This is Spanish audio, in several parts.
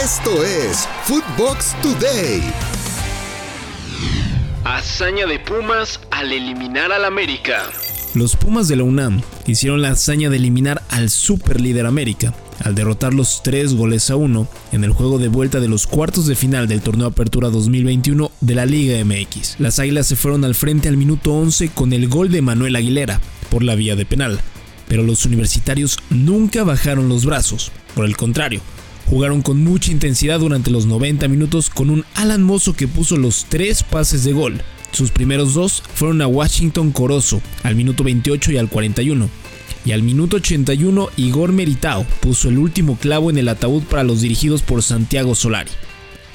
Esto es Footbox Today. Hazaña de Pumas al eliminar al América. Los Pumas de la UNAM hicieron la hazaña de eliminar al superlíder América al derrotar los 3 goles a 1 en el juego de vuelta de los cuartos de final del torneo Apertura 2021 de la Liga MX. Las Águilas se fueron al frente al minuto 11 con el gol de Manuel Aguilera por la vía de penal, pero los universitarios nunca bajaron los brazos, por el contrario, jugaron con mucha intensidad durante los 90 minutos con un Alan Mozo que puso los tres pases de gol sus primeros dos fueron a Washington Corozo al minuto 28 y al 41. Y al minuto 81 Igor Meritao puso el último clavo en el ataúd para los dirigidos por Santiago Solari,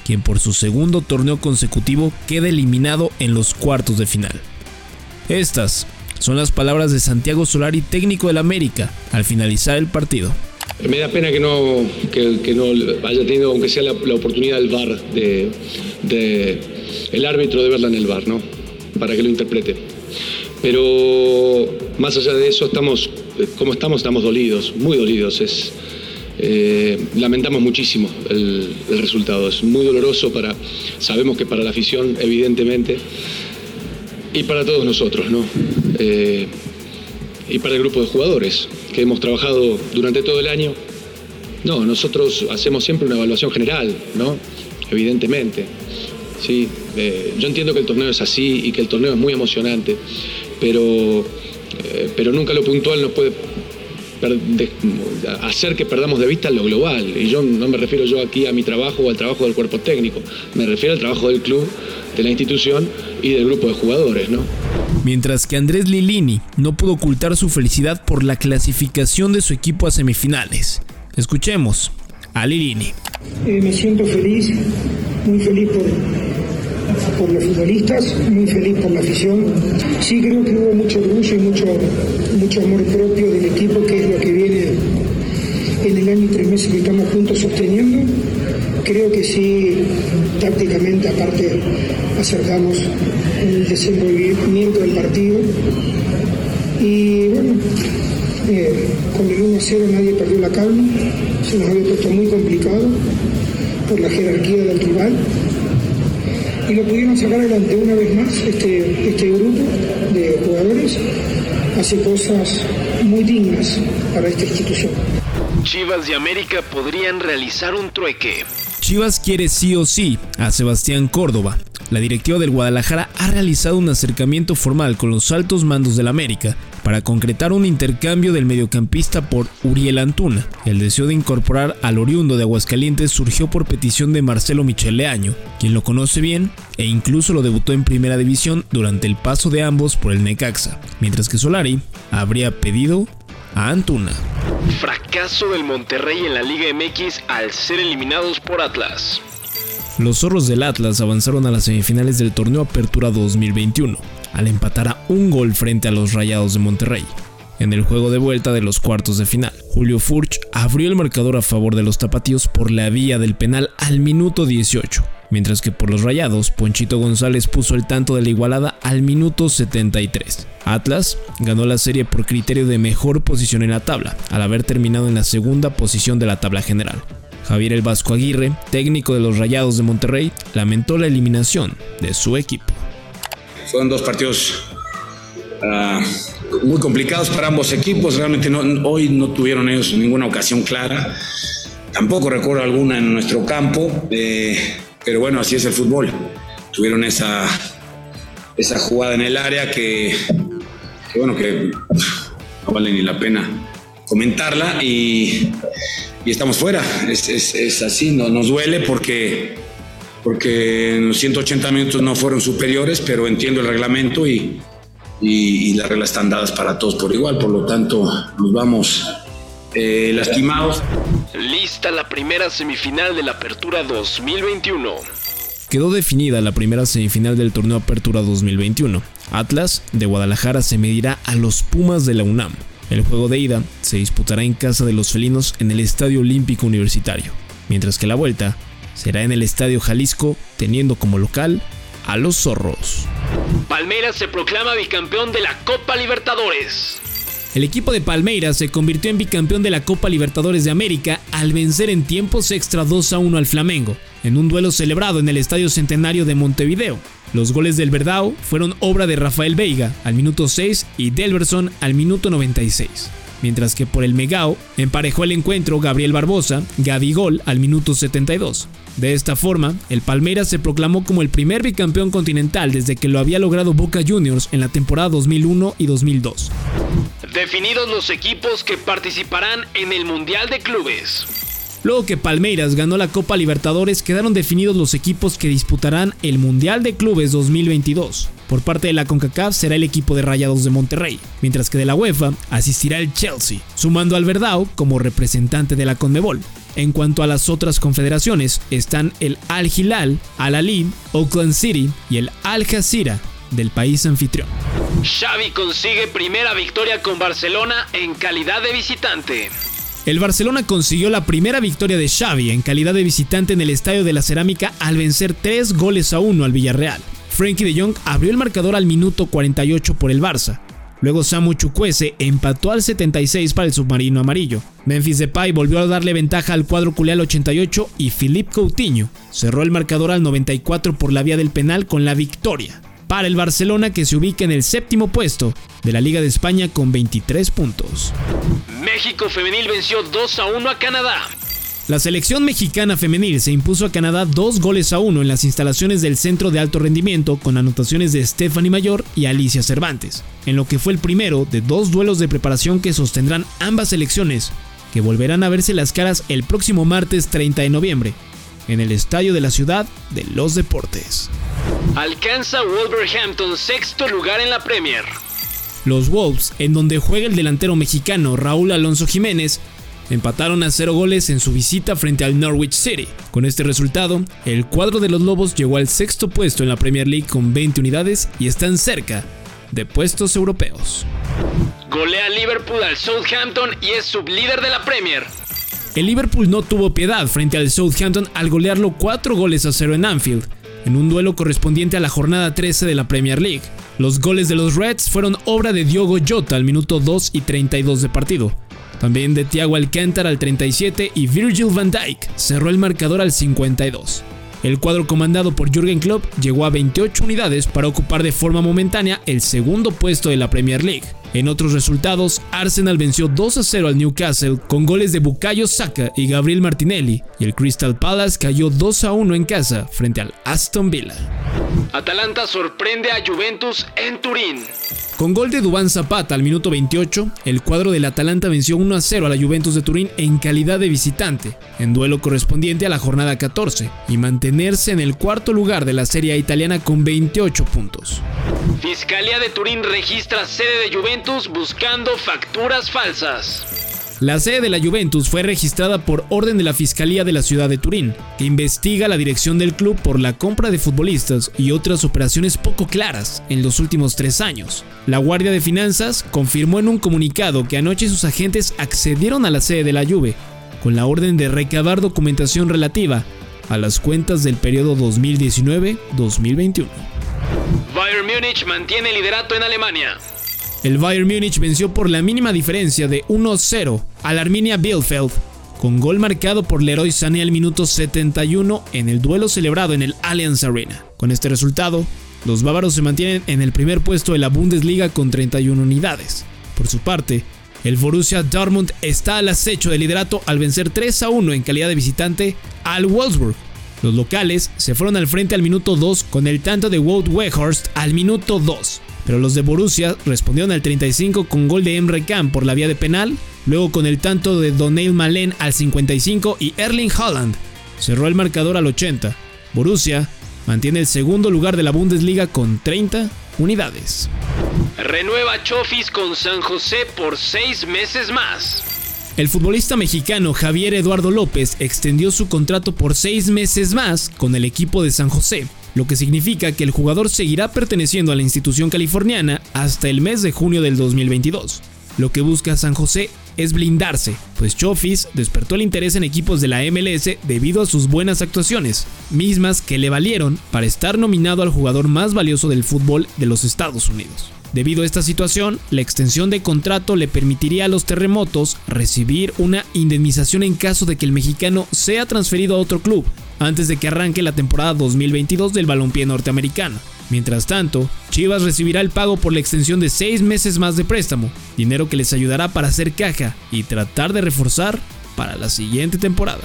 quien por su segundo torneo consecutivo queda eliminado en los cuartos de final. Estas son las palabras de Santiago Solari, técnico del América, al finalizar el partido. Me da pena que no, que, no haya tenido, aunque sea la, oportunidad del VAR, de, el árbitro de verla en el VAR, ¿no? Para que lo interprete. Pero más allá de eso, estamos, como estamos, estamos dolidos, muy dolidos. Es, eh, lamentamos muchísimo el, resultado. Es muy doloroso para, sabemos que para la afición, evidentemente, y para todos nosotros, ¿no? Eh, y para el grupo de jugadores que hemos trabajado durante todo el año. No, nosotros hacemos siempre una evaluación general, ¿no? Evidentemente. Sí, eh, yo entiendo que el torneo es así y que el torneo es muy emocionante, pero, eh, pero nunca lo puntual nos puede hacer que perdamos de vista lo global. Y yo no me refiero yo aquí a mi trabajo o al trabajo del cuerpo técnico, me refiero al trabajo del club, de la institución y del grupo de jugadores, ¿no? Mientras que Andrés Lilini no pudo ocultar su felicidad por la clasificación de su equipo a semifinales. Escuchemos a Lilini. Eh, me siento feliz, muy feliz por, los futbolistas, muy feliz por la afición. Sí creo que hubo mucho orgullo y mucho, mucho amor propio del equipo, que es lo que viene en el año y tres meses que estamos juntos sosteniendo. Creo que sí, tácticamente aparte acercamos el desenvolvimiento del partido. Y bueno, eh, con el 1-0 nadie perdió la calma, se nos había puesto muy complicado por la jerarquía del rival. Y lo pudieron sacar adelante una vez más, este, este grupo de jugadores hace cosas muy dignas para esta institución. Chivas y América podrían realizar un trueque. Chivas quiere sí o sí a Sebastián Córdoba. La directiva del Guadalajara ha realizado un acercamiento formal con los altos mandos del América para concretar un intercambio del mediocampista por Uriel Antuna. El deseo de incorporar al oriundo de Aguascalientes surgió por petición de Marcelo Micheleaño, quien lo conoce bien e incluso lo debutó en primera división durante el paso de ambos por el Necaxa, mientras que Solari habría pedido a Antuna. Fracaso del Monterrey en la Liga MX al ser eliminados por Atlas. Los zorros del Atlas avanzaron a las semifinales del torneo Apertura 2021, al empatar a un gol frente a los Rayados de Monterrey. En el juego de vuelta de los cuartos de final, Julio Furch abrió el marcador a favor de los tapatíos por la vía del penal al minuto 18, mientras que por los Rayados, Ponchito González puso el tanto de la igualada al minuto 73. Atlas ganó la serie por criterio de mejor posición en la tabla, al haber terminado en la segunda posición de la tabla general. Javier El Vasco Aguirre, técnico de los Rayados de Monterrey, lamentó la eliminación de su equipo. Fueron dos partidos ah, muy complicados para ambos equipos. Realmente hoy no tuvieron ellos ninguna ocasión clara. Tampoco recuerdo alguna en nuestro campo. Eh, pero bueno, así es el fútbol. Tuvieron esa, esa jugada en el área que, que bueno, que no vale ni la pena comentarla y y estamos fuera. Es, así, no, nos duele porque, porque en los 180 minutos no fueron superiores, pero entiendo el reglamento y, y, las reglas están dadas para todos por igual, por lo tanto nos vamos eh, lastimados. Lista la primera semifinal de la Apertura 2021. Quedó definida la primera semifinal del torneo Apertura 2021. Atlas de Guadalajara se medirá a los Pumas de la UNAM. El juego de ida se disputará en casa de los felinos en el Estadio Olímpico Universitario, mientras que la vuelta será en el Estadio Jalisco teniendo como local a los zorros. Palmeiras se proclama bicampeón de la Copa Libertadores. El equipo de Palmeiras se convirtió en bicampeón de la Copa Libertadores de América al vencer en tiempos extra 2 a 1 al Flamengo, en un duelo celebrado en el Estadio Centenario de Montevideo. Los goles del Verdao fueron obra de Rafael Veiga al minuto 6 y Delverson al minuto 96 mientras que por el Megao emparejó el encuentro Gabriel Barbosa, Gol al minuto 72. De esta forma, el Palmeiras se proclamó como el primer bicampeón continental desde que lo había logrado Boca Juniors en la temporada 2001 y 2002. Definidos los equipos que participarán en el Mundial de Clubes. Luego que Palmeiras ganó la Copa Libertadores, quedaron definidos los equipos que disputarán el Mundial de Clubes 2022. Por parte de la CONCACAF será el equipo de Rayados de Monterrey, mientras que de la UEFA asistirá el Chelsea, sumando al Verdao como representante de la CONMEBOL. En cuanto a las otras confederaciones, están el Al Hilal, Al Ali, Oakland City y el Al Jazeera del país anfitrión. Xavi consigue primera victoria con Barcelona en calidad de visitante. El Barcelona consiguió la primera victoria de Xavi en calidad de visitante en el Estadio de la Cerámica al vencer 3 goles a 1 al Villarreal. Frankie de Jong abrió el marcador al minuto 48 por el Barça. Luego Samu Chukwese empató al 76 para el submarino amarillo. Memphis Depay volvió a darle ventaja al cuadro culé al 88 y Philippe Coutinho cerró el marcador al 94 por la vía del penal con la victoria para el Barcelona que se ubica en el séptimo puesto de la Liga de España con 23 puntos. México femenil venció 2 a 1 a Canadá. La selección mexicana femenil se impuso a Canadá dos goles a uno en las instalaciones del Centro de Alto Rendimiento con anotaciones de Stephanie Mayor y Alicia Cervantes, en lo que fue el primero de dos duelos de preparación que sostendrán ambas selecciones, que volverán a verse las caras el próximo martes 30 de noviembre, en el Estadio de la Ciudad de los Deportes. Alcanza Wolverhampton sexto lugar en la Premier. Los Wolves, en donde juega el delantero mexicano Raúl Alonso Jiménez, empataron a cero goles en su visita frente al Norwich City. Con este resultado, el cuadro de los Lobos llegó al sexto puesto en la Premier League con 20 unidades y están cerca de puestos europeos. Golea Liverpool al Southampton y es sublíder de la Premier. El Liverpool no tuvo piedad frente al Southampton al golearlo 4 goles a 0 en Anfield, en un duelo correspondiente a la jornada 13 de la Premier League. Los goles de los Reds fueron obra de Diogo Jota al minuto 2 y 32 de partido. También de Thiago Alcántara al 37 y Virgil van Dijk cerró el marcador al 52. El cuadro comandado por Jürgen Klopp llegó a 28 unidades para ocupar de forma momentánea el segundo puesto de la Premier League. En otros resultados, Arsenal venció 2 a 0 al Newcastle con goles de Bukayo Saka y Gabriel Martinelli, y el Crystal Palace cayó 2 a 1 en casa frente al Aston Villa. Atalanta sorprende a Juventus en Turín. Con gol de Dubán Zapata al minuto 28, el cuadro del Atalanta venció 1 a 0 a la Juventus de Turín en calidad de visitante, en duelo correspondiente a la jornada 14, y mantenerse en el cuarto lugar de la Serie italiana con 28 puntos. Fiscalía de Turín registra sede de Juventus buscando facturas falsas. La sede de la Juventus fue registrada por orden de la Fiscalía de la ciudad de Turín, que investiga la dirección del club por la compra de futbolistas y otras operaciones poco claras en los últimos tres años. La Guardia de Finanzas confirmó en un comunicado que anoche sus agentes accedieron a la sede de la Juve, con la orden de recabar documentación relativa a las cuentas del periodo 2019-2021. Bayern Múnich mantiene liderato en Alemania. El Bayern Múnich venció por la mínima diferencia de 1-0 al Arminia Bielefeld, con gol marcado por Leroy Sané al minuto 71 en el duelo celebrado en el Allianz Arena. Con este resultado, los bávaros se mantienen en el primer puesto de la Bundesliga con 31 unidades. Por su parte, el Borussia Dortmund está al acecho del liderato al vencer 3 1 en calidad de visitante al Wolfsburg. Los locales se fueron al frente al minuto 2 con el tanto de Wout Weghorst al minuto 2 pero los de Borussia respondieron al 35 con gol de Emre Can por la vía de penal, luego con el tanto de Donnell Malen al 55 y Erling Haaland cerró el marcador al 80. Borussia mantiene el segundo lugar de la Bundesliga con 30 unidades. Renueva Chofis con San José por seis meses más. El futbolista mexicano Javier Eduardo López extendió su contrato por seis meses más con el equipo de San José, lo que significa que el jugador seguirá perteneciendo a la institución californiana hasta el mes de junio del 2022. Lo que busca San José es blindarse, pues Chofis despertó el interés en equipos de la MLS debido a sus buenas actuaciones, mismas que le valieron para estar nominado al jugador más valioso del fútbol de los Estados Unidos. Debido a esta situación, la extensión de contrato le permitiría a los terremotos recibir una indemnización en caso de que el mexicano sea transferido a otro club, antes de que arranque la temporada 2022 del balompié norteamericano. Mientras tanto, Chivas recibirá el pago por la extensión de seis meses más de préstamo, dinero que les ayudará para hacer caja y tratar de reforzar para la siguiente temporada.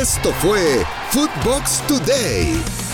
Esto fue Footbox Today.